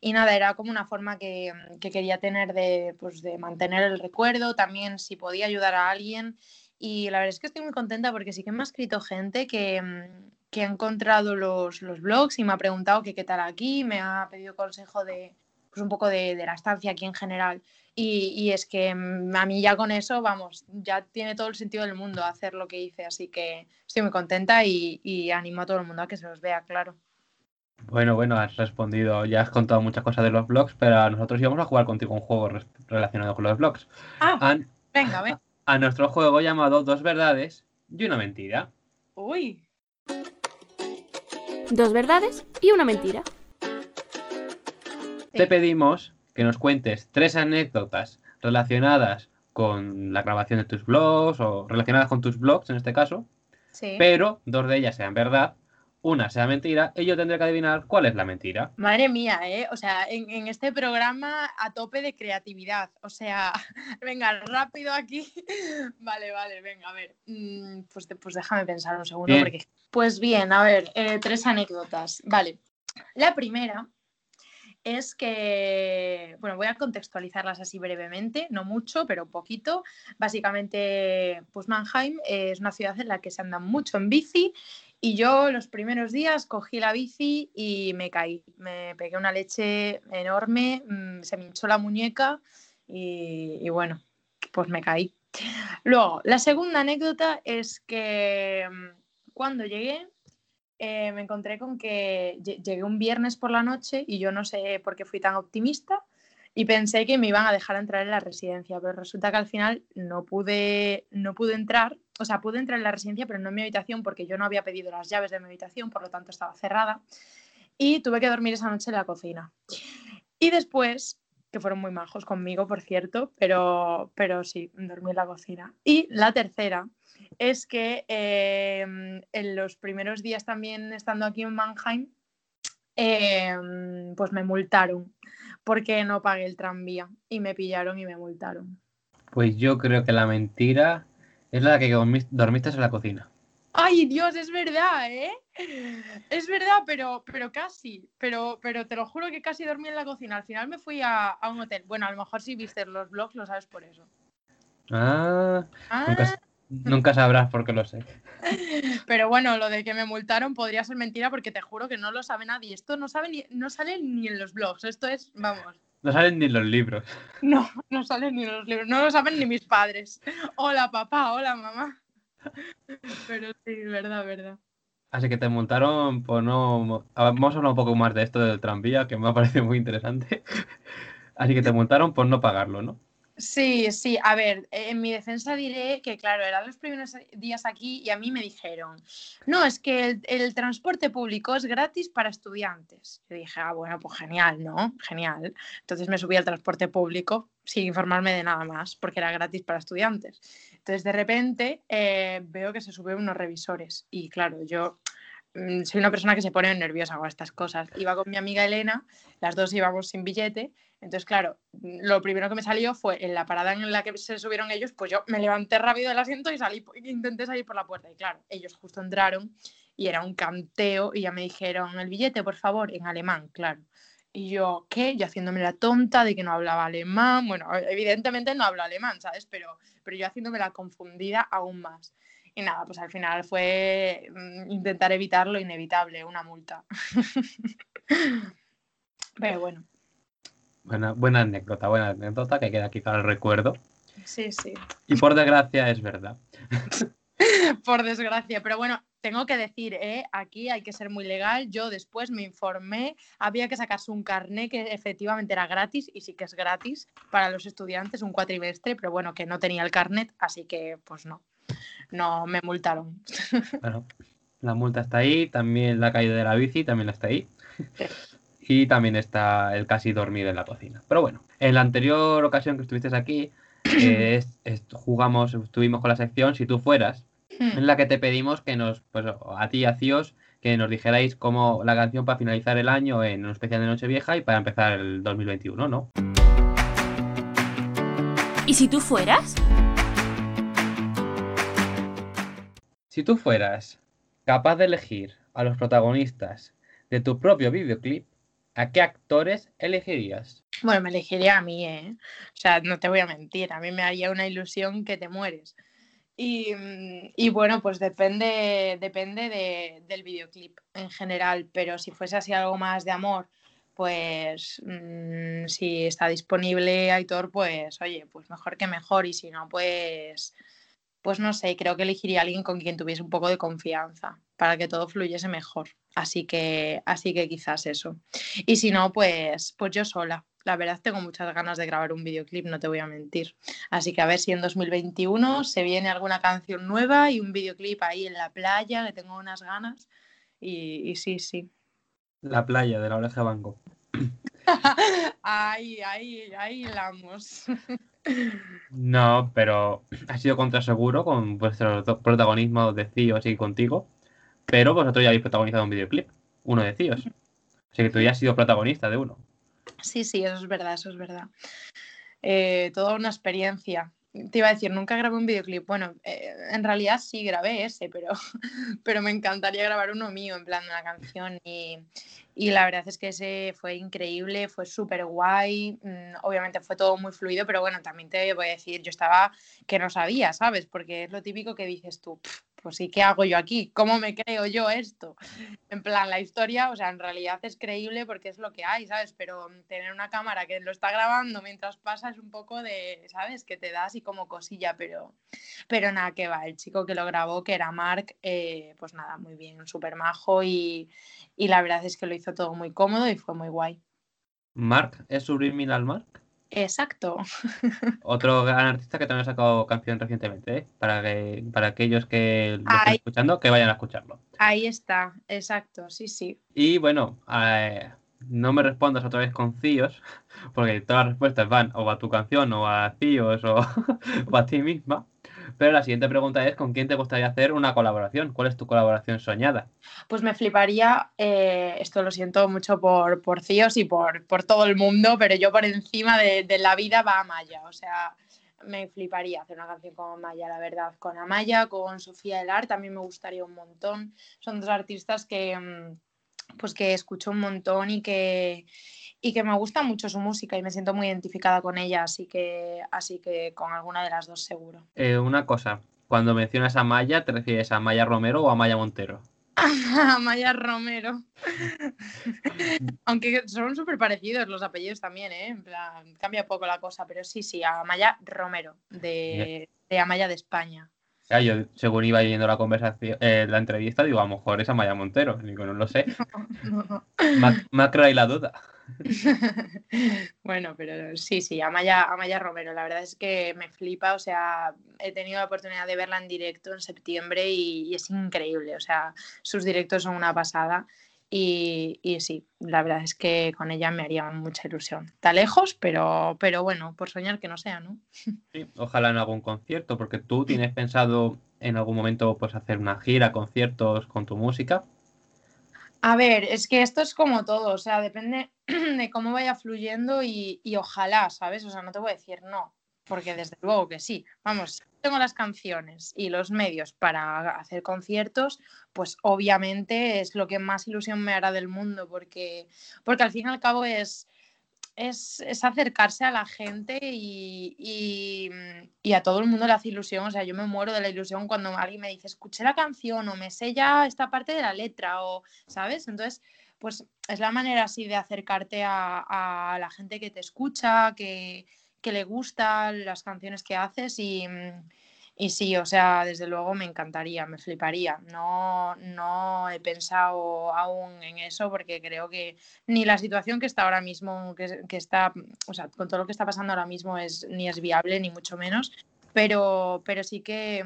Y nada, era como una forma que, mm, que quería tener de, pues, de mantener el recuerdo, también si podía ayudar a alguien. Y la verdad es que estoy muy contenta porque sí que me ha escrito gente que, mm, que ha encontrado los, los blogs y me ha preguntado que qué tal aquí, me ha pedido consejo de pues un poco de, de la estancia aquí en general. Y, y es que mm, a mí ya con eso, vamos, ya tiene todo el sentido del mundo hacer lo que hice, así que estoy muy contenta y, y animo a todo el mundo a que se los vea, claro. Bueno, bueno, has respondido, ya has contado muchas cosas de los blogs, pero nosotros íbamos a jugar contigo un juego relacionado con los blogs. Ah, A, venga, ven. a nuestro juego llamado Dos verdades y una mentira. Uy, Dos verdades y una mentira. Te pedimos que nos cuentes tres anécdotas relacionadas con la grabación de tus blogs o relacionadas con tus blogs en este caso, sí. pero dos de ellas sean verdad, una sea mentira y yo tendré que adivinar cuál es la mentira. Madre mía, ¿eh? O sea, en, en este programa a tope de creatividad. O sea, [LAUGHS] venga, rápido aquí. [LAUGHS] Vale, vale, venga, a ver. Mm, Pues, pues déjame pensar un segundo. Bien. Porque... Pues bien, a ver, eh, tres anécdotas. Vale. La primera es que, bueno, voy a contextualizarlas así brevemente, no mucho, pero un poquito. Básicamente, pues Mannheim es una ciudad en la que se anda mucho en bici y yo los primeros días cogí la bici y me caí. Me pegué una leche enorme, mm, se me hinchó la muñeca y, bueno, pues me caí. [LAUGHS] Luego, la segunda anécdota es que mm, cuando llegué eh, me encontré con que lle- llegué un viernes por la noche y yo no sé por qué fui tan optimista y pensé que me iban a dejar entrar en la residencia, pero resulta que al final no pude, no pude entrar, o sea, pude entrar en la residencia, pero no en mi habitación porque yo no había pedido las llaves de mi habitación, por lo tanto estaba cerrada y tuve que dormir esa noche en la cocina. Y después, que fueron muy majos conmigo, por cierto, pero, pero sí, dormí en la cocina. Y la tercera es que eh, en los primeros días también estando aquí en Mannheim, eh, pues me multaron porque no pagué el tranvía y me pillaron y me multaron. Pues yo creo que la mentira es la que dormis- dormiste en la cocina. Ay, Dios, es verdad, ¿eh? Es verdad, pero, pero casi. Pero, pero te lo juro que casi dormí en la cocina. Al final me fui a, a un hotel. Bueno, a lo mejor si viste los blogs lo sabes por eso. Ah, Ah, nunca, nunca sabrás por qué lo sé. [LAUGHS] pero bueno, lo de que me multaron podría ser mentira porque te juro que no lo sabe nadie. Esto no, sabe ni, no sale ni en los blogs. Esto es, vamos, No salen ni los libros. [LAUGHS] no, no sale ni los libros. No lo saben ni mis padres. Hola papá, hola mamá. [LAUGHS] Pero sí, verdad, verdad. Así que te multaron por no... Vamos a hablar un poco más de esto del tranvía, que me ha parecido muy interesante. [LAUGHS] Así que te multaron por no pagarlo, ¿no? Sí, sí, a ver, eh, en mi defensa diré que, claro, eran los primeros días aquí y a mí me dijeron, no, es que el, transporte público es gratis para estudiantes. Yo dije, ah, bueno, pues genial, ¿no? Genial. Entonces me subí al transporte público sin informarme de nada más, porque era gratis para estudiantes. Entonces, de repente, eh, veo que se suben unos revisores y, claro, yo soy una persona que se pone nerviosa con estas cosas. Iba con mi amiga Elena, las dos íbamos sin billete, entonces claro, mm, lo primero que me salió fue en la parada en la que se subieron ellos, pues yo me levanté rápido del asiento y salí, intenté salir por la puerta y claro, ellos justo entraron y era un canteo y ya me dijeron el billete, por favor, en alemán, claro. Y yo, ¿qué? Yo haciéndome la tonta de que no hablaba alemán. Bueno, evidentemente no hablo alemán, ¿sabes? Pero, pero yo haciéndome la confundida aún más. Y nada, pues al final fue mm, intentar evitar lo inevitable, una multa. [LAUGHS] Pero bueno. Buena, buena anécdota, buena anécdota que queda aquí para el recuerdo. Sí, sí. Y por desgracia es verdad. [LAUGHS] por desgracia, pero bueno, tengo que decir, ¿eh? aquí hay que ser muy legal. Yo después me informé, había que sacarse un carné que efectivamente era gratis y sí que es gratis para los estudiantes, un cuatrimestre, pero bueno, que no tenía el carnet, así que pues no no me multaron. [LAUGHS] Bueno, la multa está ahí, también la caída de la bici también está ahí. Y también está el casi dormir en la cocina. Pero bueno, en la anterior ocasión que estuviste aquí, [CLEARS THROAT] eh, jugamos, estuvimos con la sección Si tú fueras, hmm. en la que te pedimos que nos, pues a ti y a Cíos, que nos dijerais cómo la canción para finalizar el año en un especial de Nochevieja y para empezar el 2021, ¿no? ¿Y si tú fueras? Si tú fueras capaz de elegir a los protagonistas de tu propio videoclip, ¿a qué actores elegirías? Bueno, me elegiría a mí, ¿eh? O sea, no te voy a mentir, a mí me haría una ilusión que te mueres. Y, bueno, pues depende, depende del videoclip en general, pero si fuese así algo más de amor, pues mm, si está disponible Aitor, pues oye, pues mejor que mejor, y si no, pues pues no sé, creo que elegiría a alguien con quien tuviese un poco de confianza para que todo fluyese mejor. Así que, así que quizás eso. Y si no, pues, pues yo sola. La verdad tengo muchas ganas de grabar un videoclip, no te voy a mentir. Así que a ver si en 2021 se viene alguna canción nueva y un videoclip ahí en la playa, que tengo unas ganas. Y, sí, sí. La playa de la oreja banco. [LAUGHS] ahí, ahí, ahí vamos. [LAUGHS] No, pero ha sido contra seguro con vuestro protagonismo de CIOs y contigo. Pero vosotros ya habéis protagonizado un videoclip, uno de CIOs. Así que tú ya has sido protagonista de uno. Sí, sí, eso es verdad, eso es verdad. Eh, toda una experiencia. Te iba a decir, nunca grabé un videoclip. Bueno, eh, en realidad sí grabé ese, pero, [LAUGHS] pero me encantaría grabar uno mío, en plan una canción. Y, y la verdad es que ese fue increíble, fue súper guay. Mm, obviamente fue todo muy fluido, pero bueno, también te voy a decir, yo estaba que no sabía, ¿sabes? Porque es lo típico que dices tú, pues sí, ¿qué hago yo aquí? ¿Cómo me creo yo esto? En plan, la historia, o sea, en realidad es creíble porque es lo que hay, ¿sabes? Pero tener una cámara que lo está grabando mientras pasa es un poco de, ¿sabes? Que te da así como cosilla, pero, pero nada, que va. El chico que lo grabó, que era Mark, eh, pues nada, muy bien, súper majo y, y la verdad es que lo hizo todo muy cómodo y fue muy guay. ¿Mark es Subliminal Mark? Exacto. [LAUGHS] Otro gran artista que también ha sacado canción recientemente, ¿eh? para, que, para aquellos que lo estén escuchando, que vayan a escucharlo. Ahí está, exacto, sí, sí. Y bueno, eh, no me respondas otra vez con CIOs, [LAUGHS] porque todas las respuestas van o a tu canción o a CIOs o, [LAUGHS] o a ti misma. Pero la siguiente pregunta es, ¿con quién te gustaría hacer una colaboración? ¿Cuál es tu colaboración soñada? Pues me fliparía, eh, esto lo siento mucho por, por y por, por todo el mundo, pero yo por encima de, la vida va Amaya, o sea, me fliparía hacer una canción con Amaya, la verdad. Con Amaya, con Sofía Elar también me gustaría un montón. Son dos artistas que, mm, pues que escucho un montón y que, y que me gusta mucho su música y me siento muy identificada con ella, así que, así que con alguna de las dos seguro. Eh, una cosa, cuando mencionas a Maya, ¿te refieres a Maya Romero o a Maya Montero? [LAUGHS] a Maya Romero. [LAUGHS] Aunque son súper parecidos los apellidos también, ¿eh? En plan, cambia poco la cosa, pero sí, sí, a Maya Romero, de, de Amaya de España. Ya, yo, según iba yendo la conversación, eh, la entrevista, digo, a lo mejor es Amaya Montero. Digo, no lo sé. [LAUGHS] No, no. y la duda. [LAUGHS] bueno, pero sí, sí, Amaya, Amaya Romero, la verdad es que me flipa, o sea, he tenido la oportunidad de verla en directo en septiembre y, es increíble, o sea, sus directos son una pasada y, sí, la verdad es que con ella me haría mucha ilusión. Está lejos, pero, pero bueno, por soñar que no sea, ¿no? [LAUGHS] Sí, ojalá en algún concierto, porque tú tienes pensado en algún momento pues hacer una gira, conciertos con tu música. A ver, es que esto es como todo, o sea, depende [CLEARS THROAT] de cómo vaya fluyendo y, y ojalá, ¿sabes? O sea, no te voy a decir no, porque desde luego que sí. Vamos, tengo las canciones y los medios para hacer conciertos, pues obviamente es lo que más ilusión me hará del mundo, porque, porque al fin y al cabo es, es, acercarse a la gente y, y, a todo el mundo le hace ilusión. O sea, yo me muero de la ilusión cuando alguien me dice, escuché la canción o me sé ya esta parte de la letra, o, ¿sabes? Entonces, pues es la manera así de acercarte a, a la gente que te escucha, que, que le gustan las canciones que haces y, y sí, o sea, desde luego me encantaría, me fliparía. No, no he pensado aún en eso porque creo que ni la situación que está ahora mismo, que, está, o sea, con todo lo que está pasando ahora mismo es ni es viable ni mucho menos, pero, pero sí que,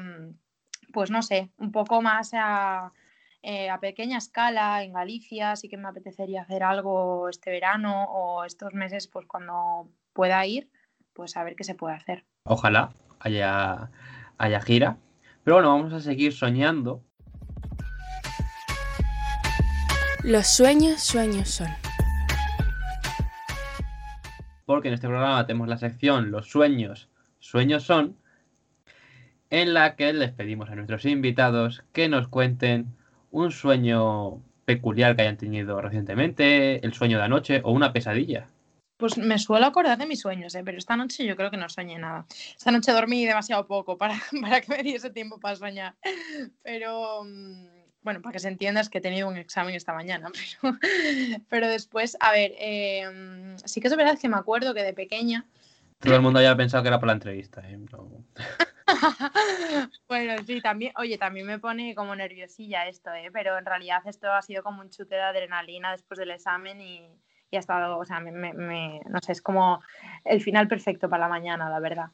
pues no sé, un poco más a, eh, a pequeña escala en Galicia, sí que me apetecería hacer algo este verano o estos meses, pues cuando pueda ir pues a ver qué se puede hacer. Ojalá haya, haya gira. Pero bueno, vamos a seguir soñando. Los sueños, sueños son. Porque en este programa tenemos la sección Los sueños, sueños son, en la que les pedimos a nuestros invitados que nos cuenten un sueño peculiar que hayan tenido recientemente, el sueño de anoche o una pesadilla. Pues me suelo acordar de mis sueños, ¿eh? pero esta noche yo creo que no soñé nada. Esta noche dormí demasiado poco para, [LAUGHS] para que me diese tiempo para soñar. Pero mm, bueno, para que se entienda es que he tenido un examen esta mañana. [LAUGHS] Pero, pero después, a ver, em, sí que es verdad que me acuerdo que de pequeña... Todo el mundo había pensado que era por la entrevista. ¿eh? [LAUGHS] bueno, sí, también, oye, también me pone como nerviosilla esto, ¿eh? pero en realidad esto ha sido como un chute de adrenalina después del examen y y ha estado, o sea, me, no sé, es como el final perfecto para la mañana, la verdad.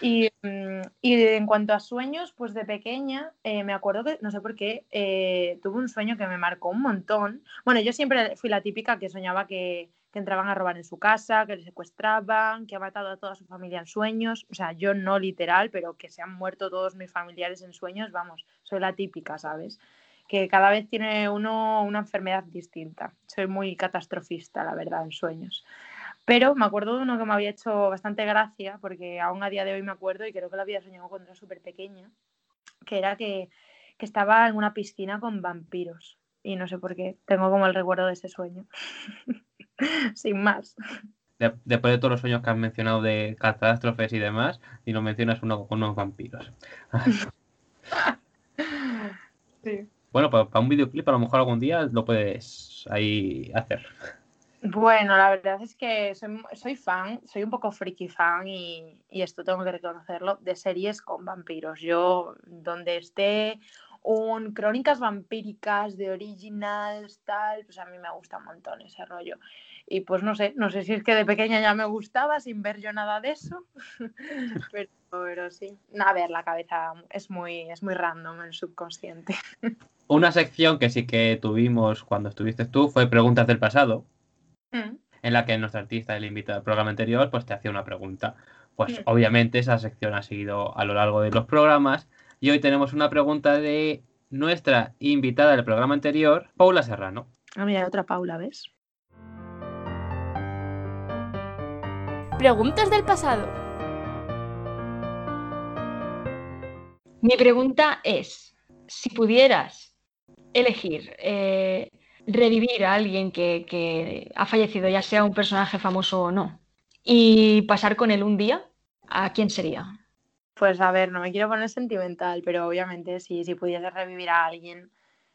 Y, mm, y en cuanto a sueños, pues de pequeña eh, me acuerdo que, no sé por qué, eh, tuve un sueño que me marcó un montón. Bueno, yo siempre fui la típica que soñaba que, que entraban a robar en su casa, que le secuestraban, que ha matado a toda su familia en sueños. O sea, yo no literal, pero que se han muerto todos mis familiares en sueños, vamos, soy la típica, ¿sabes? Que cada vez tiene uno una enfermedad distinta. Soy muy catastrofista, la verdad, en sueños. Pero me acuerdo de uno que me había hecho bastante gracia, porque aún a día de hoy me acuerdo y creo que lo había soñado cuando era súper pequeña, que era que, que estaba en una piscina con vampiros. Y no sé por qué, tengo como el recuerdo de ese sueño. [LAUGHS] Sin más. después de todos los sueños que has mencionado de catástrofes y demás, y no mencionas uno con unos vampiros. [LAUGHS] [LAUGHS] sí. Bueno, para, un videoclip a lo mejor algún día lo puedes ahí hacer. Bueno, la verdad es que soy, fan, soy un poco friki fan y, esto tengo que reconocerlo, de series con vampiros. Yo, donde esté un crónicas vampíricas de originals, tal, pues a mí me gusta un montón ese rollo. Y pues no sé, no sé si es que de pequeña ya me gustaba sin ver yo nada de eso, [LAUGHS] pero, pero, sí. A ver, la cabeza es muy, es muy random, el subconsciente. [LAUGHS] Una sección que sí que tuvimos cuando estuviste tú fue Preguntas del pasado, mm. en la que nuestro artista, el invitado del programa anterior, pues te hacía una pregunta. Pues mm. obviamente esa sección ha seguido a lo largo de los programas y hoy tenemos una pregunta de nuestra invitada del programa anterior, Paula Serrano. Ah, mira, otra Paula, ¿ves? Preguntas del pasado. Mi pregunta es, si pudieras elegir eh, revivir a alguien que, ha fallecido, ya sea un personaje famoso o no, y pasar con él un día, ¿a quién sería? Pues a ver, no me quiero poner sentimental, pero obviamente si, si pudiese revivir a alguien,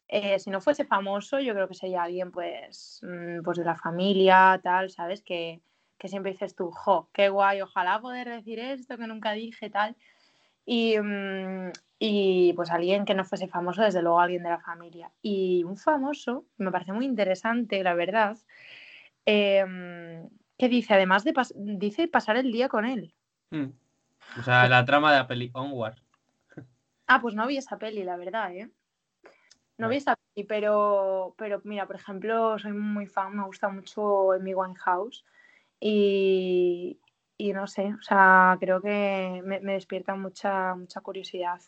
eh, si no fuese famoso, yo creo que sería alguien pues, mm, pues de la familia, tal, ¿sabes? Que, que siempre dices tú, jo, qué guay, ojalá poder decir esto que nunca dije, tal. Y, mm, y pues alguien que no fuese famoso, desde luego alguien de la familia. Y un famoso, me parece muy interesante, la verdad, em, que dice, además de dice pasar el día con él. Hmm. O sea, la trama de la peli Onward. Ah, pues no vi esa peli, la verdad, ¿eh? No vi esa peli, pero, pero mira, por ejemplo, soy muy fan, me gusta mucho Amy Winehouse y, y no sé, o sea, creo que me, me despierta mucha, mucha curiosidad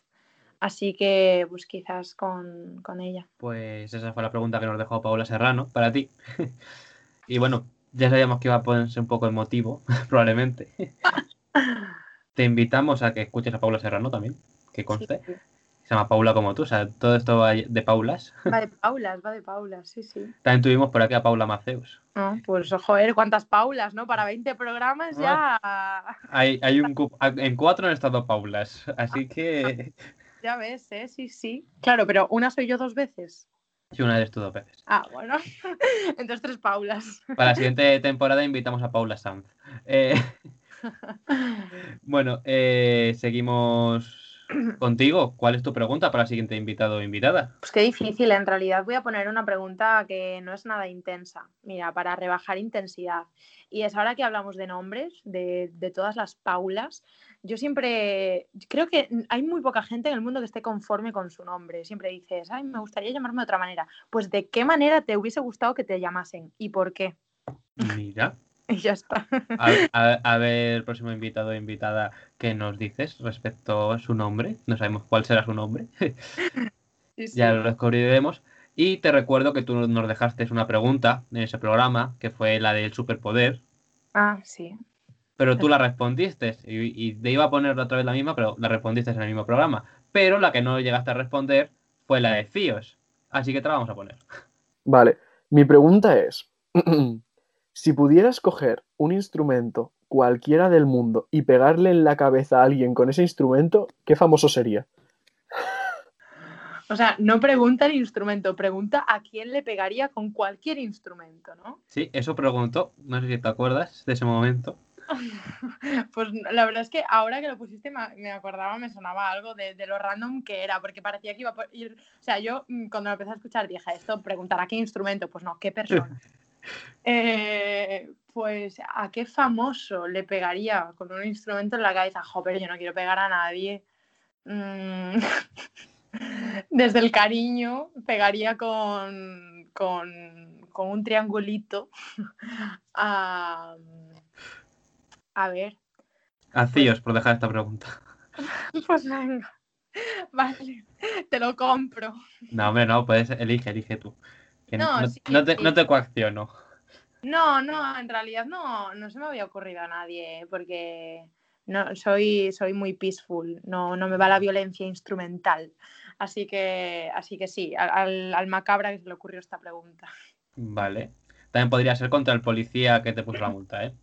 Así que, pues quizás con, con ella. Pues esa fue la pregunta que nos dejó Paula Serrano para ti. [LAUGHS] y bueno, ya sabíamos que iba a ponerse un poco emotivo, [LAUGHS] probablemente. [LAUGHS] Te invitamos a que escuches a Paula Serrano también, que conste. Sí, Se llama Paula como tú, o sea, todo esto va de Paulas. Va de Paulas, va de Paulas, sí, sí. También tuvimos por aquí a Paula Maceus. No, pues joder, cuántas Paulas, ¿no? Para 20 programas ya, Hay, hay un en cuatro han estado Paulas, así que [LAUGHS] ya ves, ¿eh? Sí, sí. Claro, pero una soy yo dos veces. y una eres tú dos veces. Ah, bueno. [LAUGHS] Entonces tres Paulas. Para la siguiente temporada invitamos a Paula Sanz. Eh, [LAUGHS] bueno, eh, seguimos contigo. ¿Cuál es tu pregunta para la siguiente invitado o invitada? Pues qué difícil, en realidad voy a poner una pregunta que no es nada intensa. Mira, para rebajar intensidad. Y es ahora que hablamos de nombres, de, de todas las Paulas, yo siempre creo que hay muy poca gente en el mundo que esté conforme con su nombre. Siempre dices, ay, me gustaría llamarme de otra manera. Pues de qué manera te hubiese gustado que te llamasen y por qué. Mira, [LAUGHS] Y ya está. a, a- a ver, próximo invitado o invitada, ¿qué nos dices respecto a su nombre? No sabemos cuál será su nombre. [LAUGHS] Sí, [LAUGHS] sí. ya lo descubriremos. Y te recuerdo que tú nos dejaste una pregunta en ese programa, que fue la del superpoder, Ah, sí. pero tú la respondiste. Y, y te iba a poner otra vez la misma, pero la respondiste en el mismo programa. Pero la que no llegaste a responder fue la de FIOS. Así que te la vamos a poner. Vale, mi pregunta es, [CLEARS THROAT] si pudieras coger un instrumento cualquiera del mundo y pegarle en la cabeza a alguien con ese instrumento, ¿qué famoso sería? O sea, no pregunta el instrumento, pregunta a quién le pegaría con cualquier instrumento, ¿no? Sí, eso preguntó. No sé si te acuerdas de ese momento. [LAUGHS] Pues la verdad es que ahora que lo pusiste me acordaba, me sonaba algo de, de lo random que era, porque parecía que iba a ir. O sea, yo mm, cuando lo empecé a escuchar dije, esto preguntará qué instrumento, pues no, qué persona. [LAUGHS] Eh, pues a qué famoso le pegaría con un instrumento en la cabeza. Joder, yo no quiero pegar a nadie. Mm, [LAUGHS] Desde el cariño pegaría con, con, con un triangulito a, [LAUGHS] a ver, A FIOS por dejar esta pregunta. [LAUGHS] pues venga, vale, te lo compro. No, hombre, no, puedes, elige, elige tú. Que No, no, sí, no te, sí. no te coacciono. No, no, en realidad no, no se me había ocurrido a nadie, porque no, soy, soy muy peaceful, no, no me va la violencia instrumental. Así que, así que sí, al, al macabra que se le ocurrió esta pregunta. Vale. También podría ser contra el policía que te puso la multa, ¿eh?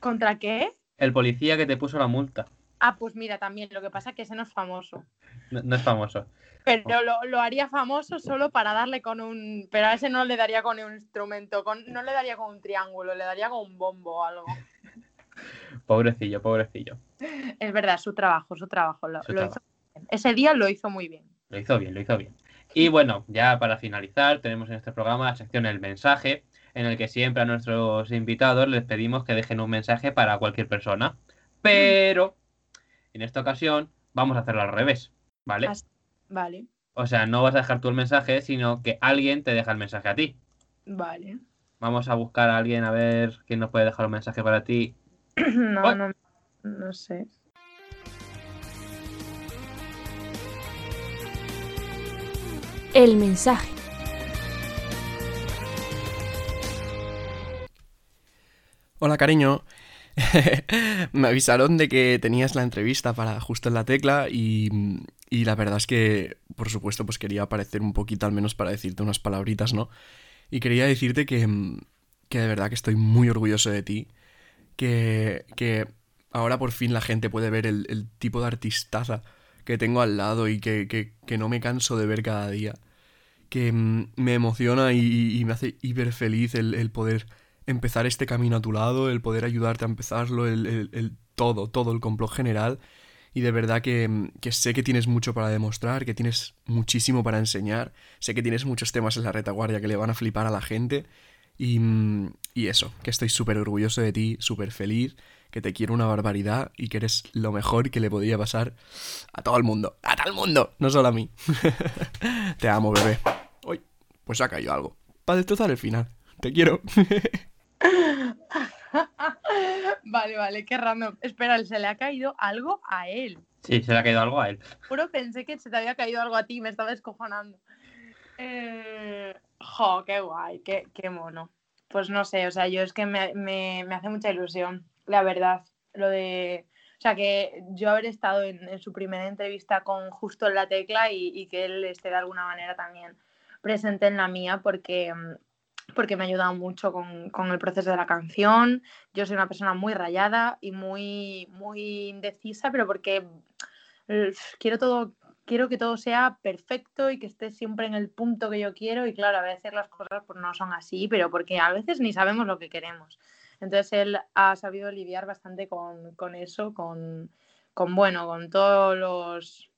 ¿Contra qué? El policía que te puso la multa. Ah, pues mira, también, lo que pasa es que ese no es famoso. No, no es famoso. Pero lo, lo haría famoso solo para darle con un. Pero a ese no le daría con un instrumento, con, no le daría con un triángulo, le daría con un bombo o algo. [LAUGHS] Pobrecillo, pobrecillo. Es verdad, su trabajo, su trabajo. Lo, Su lo trabajo. hizo bien. Ese día lo hizo muy bien. Lo hizo bien, lo hizo bien. Y bueno, ya para finalizar, tenemos en este programa la sección El mensaje, en el que siempre a nuestros invitados les pedimos que dejen un mensaje para cualquier persona. Pero en esta ocasión vamos a hacerlo al revés, ¿vale? Vale, O sea, no vas a dejar tú el mensaje, sino que alguien te deja el mensaje a ti. vale. Vamos a buscar a alguien a ver quién nos puede dejar un mensaje para ti. [CLEARS THROAT] No, no, no sé. El mensaje. Hola, cariño. [LAUGHS] Me avisaron de que tenías la entrevista para justo en la tecla y, y la verdad es que, por supuesto, pues quería aparecer un poquito al menos para decirte unas palabritas, ¿no? Y quería decirte que, que de verdad que estoy muy orgulloso de ti, que, que ahora por fin la gente puede ver el, tipo de artistaza que tengo al lado y que, que, que no me canso de ver cada día, que mm, me emociona y- y me hace hiper feliz el, el poder empezar este camino a tu lado, el poder ayudarte a empezarlo, el, todo, todo, el complot general. Y de verdad que, que sé que tienes mucho para demostrar, que tienes muchísimo para enseñar, sé que tienes muchos temas en la retaguardia que le van a flipar a la gente. Y, y eso, que estoy súper orgulloso de ti, súper feliz, que te quiero una barbaridad y que eres lo mejor que le podría pasar a todo el mundo. ¡A todo el mundo! No solo a mí. [LAUGHS] te amo, bebé. Uy, pues ha caído algo. Para destrozar el final. Te quiero. [LAUGHS] [LAUGHS] vale, vale, qué random. Espera, se le ha caído algo a él. Sí, se le ha caído algo a él. Juro, pensé que se te había caído algo a ti, me estaba descojonando. Eh, jo, qué guay, qué, qué mono. Pues no sé, o sea, yo es que me, me, me hace mucha ilusión, la verdad, lo de... O sea, que yo haber estado en, en su primera entrevista con justo en la tecla y, y, que él esté de alguna manera también presente en la mía porque, porque me ha ayudado mucho con, con, el proceso de la canción. Yo soy una persona muy rayada y muy, muy indecisa, pero porque quiero todo quiero que todo sea perfecto y que esté siempre en el punto que yo quiero y claro, a veces las cosas pues no son así, pero porque a veces ni sabemos lo que queremos. Entonces él ha sabido lidiar bastante con, con eso, con, con, bueno, con todos los,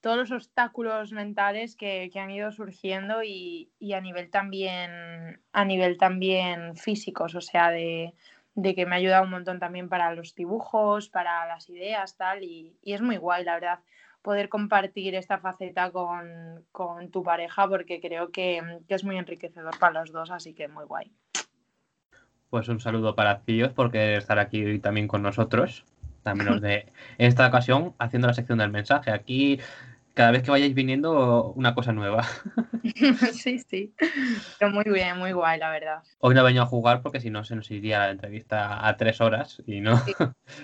todos los obstáculos mentales que, que han ido surgiendo y, y, a nivel también a nivel también físicos, o sea, de, de, que me ha ayudado un montón también para los dibujos, para las ideas, tal, y, y es muy guay, la verdad poder compartir esta faceta con, con tu pareja porque creo que, que, es muy enriquecedor para los dos, así que muy guay. Pues un saludo para Cíos por querer estar aquí hoy también con nosotros. También los de esta ocasión haciendo la sección del mensaje. Aquí cada vez que vayáis viniendo una cosa nueva. [LAUGHS] [LAUGHS] sí, sí. Pero muy bien, muy guay, la verdad. Hoy no he venido a jugar porque si no se nos iría la entrevista a tres horas y no. Sí,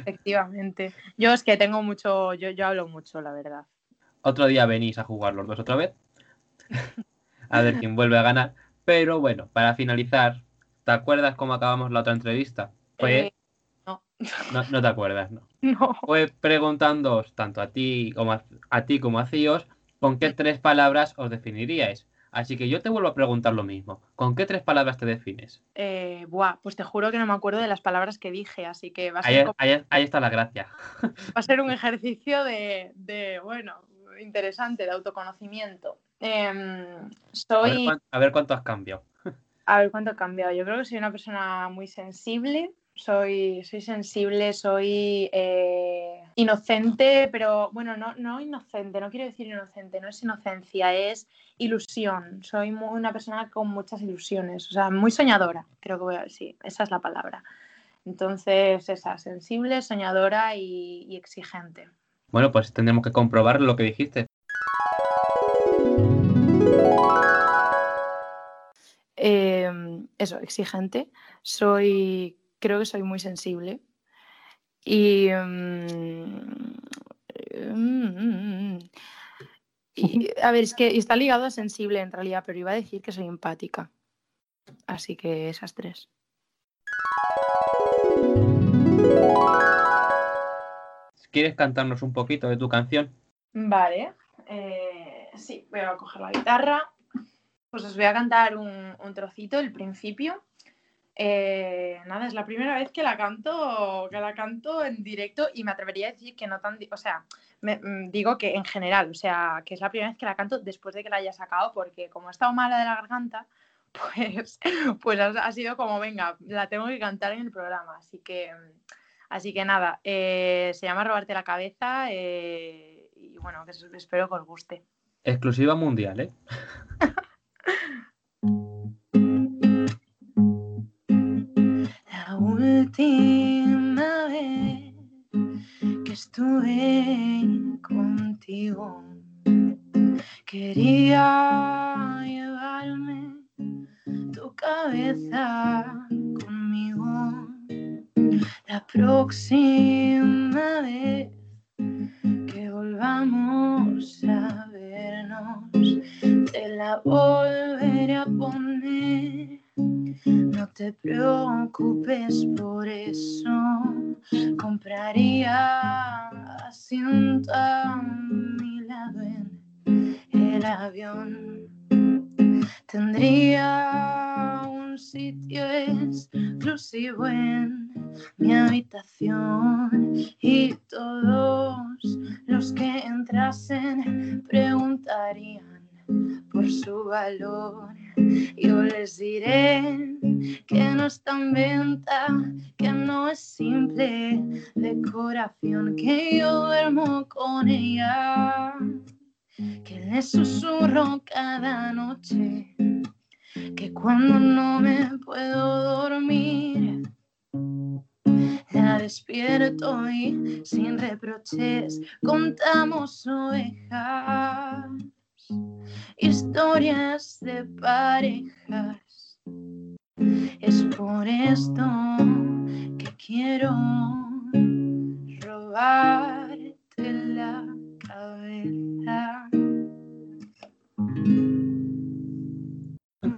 efectivamente. Yo es que tengo mucho, yo, yo hablo mucho, la verdad. Otro día venís a jugar los dos otra vez. a ver quién vuelve a ganar. Pero bueno, para finalizar, ¿te acuerdas cómo acabamos la otra entrevista? Fue... Eh, no. te acuerdas, ¿no? [LAUGHS] No. Fue preguntándoos tanto a ti como a, a ti como a Cíos con qué tres palabras os definiríais. Así que yo te vuelvo a preguntar lo mismo. ¿Con qué tres palabras te defines? Eh, buah, pues te juro que no me acuerdo de las palabras que dije, así que va a ser. Ahí, como... ahí, ahí está la gracia. Va a ser un [LAUGHS] ejercicio de, de bueno, interesante, de autoconocimiento. Eh, soy. A ver, cuánto, a ver cuánto has cambiado. [LAUGHS] A ver cuánto he cambiado. Yo creo que soy una persona muy sensible. Soy, soy sensible, soy eh, inocente, pero bueno, no, no inocente, no quiero decir inocente, no es inocencia, es ilusión. Soy muy, una persona con muchas ilusiones, o sea, muy soñadora, creo que voy a decir, esa es la palabra. Entonces, esa, sensible, soñadora y, y exigente. Bueno, pues tendremos que comprobar lo que dijiste. Eh, eso, exigente. Soy, creo que soy muy sensible. Y, um, y, a ver, es que está ligado a sensible en realidad, pero iba a decir que soy empática. Así que esas tres. ¿Quieres cantarnos un poquito de tu canción? Vale. Eh, sí, voy a coger la guitarra. Pues os voy a cantar un, un trocito, el principio. Eh, nada, es la primera vez que la canto, que la canto en directo y me atrevería a decir que no tan, o sea, me, digo que en general, o sea, que es la primera vez que la canto después de que la haya sacado, porque como he estado mala de la garganta, [LAUGHS] pues, pues ha, ha sido como, venga, la tengo que cantar en el programa, así que, así que nada, eh, se llama Robarte la cabeza eh, y bueno, espero que os guste. Exclusiva mundial, ¿eh? Que le susurro cada noche, que cuando no me puedo dormir, despierto y sin reproches contamos ovejas, historias de parejas. Es por esto que quiero robarte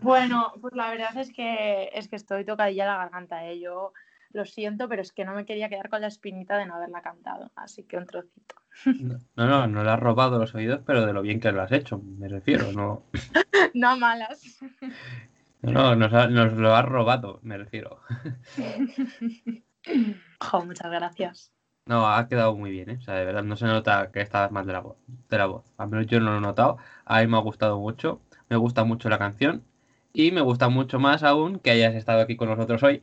Bueno, pues la verdad es que es que estoy tocadilla la garganta, ¿eh? Yo lo siento, pero es que no me quería quedar con la espinita de no haberla cantado, así que un trocito. No, no, no le has robado los oídos, pero de lo bien que lo has hecho, me refiero, no. [LAUGHS] no a malas. No, nos, nos lo has robado, me refiero. [LAUGHS] Jo, muchas gracias. No, ha quedado muy bien, ¿eh? O sea, de verdad, no se nota que estabas mal de la voz. De la voz. Al menos yo no lo he notado. A mí me ha gustado mucho. Me gusta mucho la canción. Y me gusta mucho más aún que hayas estado aquí con nosotros hoy.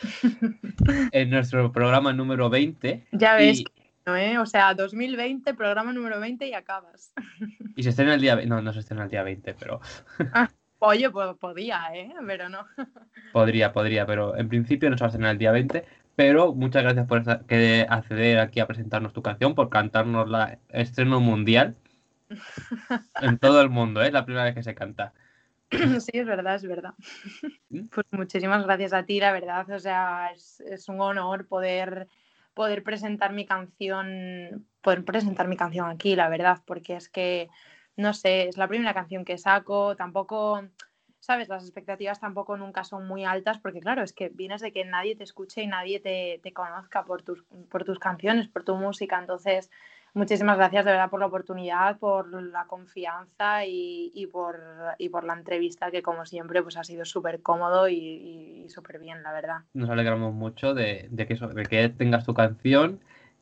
[LAUGHS] en nuestro programa número 20. Ya ves, ¿no, eh? O sea, 2020, programa número 20 y acabas. [LAUGHS] y se estrena el día... No, no se estrena el día 20, pero... [LAUGHS] Ah, oye, pues podía, ¿eh? Pero no. podría, podría, pero en principio no se va a estrenar el día 20. Pero muchas gracias por que acceder aquí a presentarnos tu canción, por cantarnos la estreno mundial en todo el mundo, ¿eh? es la primera vez que se canta. [CLEARS THROAT] Sí, es verdad, es verdad. Pues muchísimas gracias a ti, la verdad. O sea, es, es, un honor poder, poder presentar mi canción, poder presentar mi canción aquí, la verdad, porque es que, no sé, es la primera canción que saco, tampoco, sabes, las expectativas tampoco nunca son muy altas, porque claro, es que vienes de que nadie te escuche y nadie te, te conozca por tus, por tus canciones, por tu música, entonces muchísimas gracias de verdad por la oportunidad, por la confianza y, y, por, y por la entrevista que como siempre pues ha sido súper cómodo y, y súper bien, la verdad. Nos alegramos mucho de, de, que, de que tengas tu canción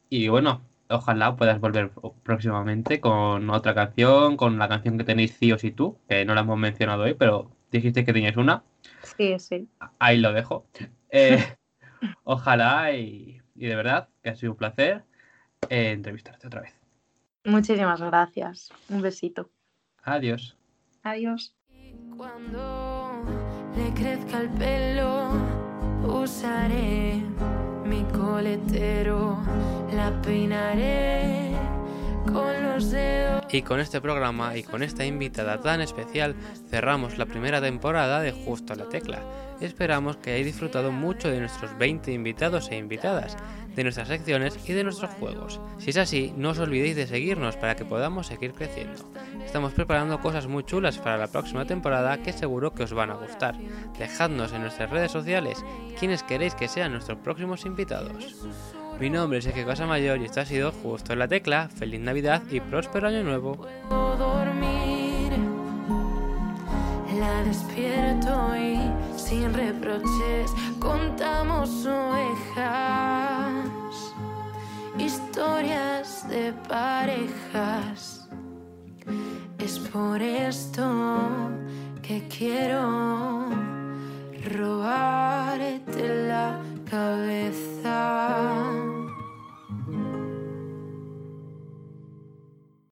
y bueno, ojalá puedas volver próximamente con otra canción, con la canción que tenéis sí o sí tú, que no la hemos mencionado hoy, pero dijiste que tenías una. Sí, sí. Ahí lo dejo. Eh, [LAUGHS] ojalá y, y de verdad que ha sido un placer eh, entrevistarte otra vez. Muchísimas gracias. Un besito. Adiós. Adiós. Cuando le crezca el pelo, usaré mi coletero, la peinaré. Y con este programa y con esta invitada tan especial cerramos la primera temporada de Justo a la Tecla. Esperamos que hayáis disfrutado mucho de nuestros 20 invitados e invitadas de nuestras secciones y de nuestros juegos. Si es así, no os olvidéis de seguirnos para que podamos seguir creciendo. Estamos preparando cosas muy chulas para la próxima temporada que seguro que os van a gustar. Dejadnos en nuestras redes sociales quienes queréis que sean nuestros próximos invitados. Mi nombre es Eje Mayor y esto ha sido Justo en la Tecla. Feliz Navidad y próspero Año Nuevo. Dormir, la despierto y sin reproches contamos ovejas historias de parejas. Es por esto que quiero robarte la cabeza.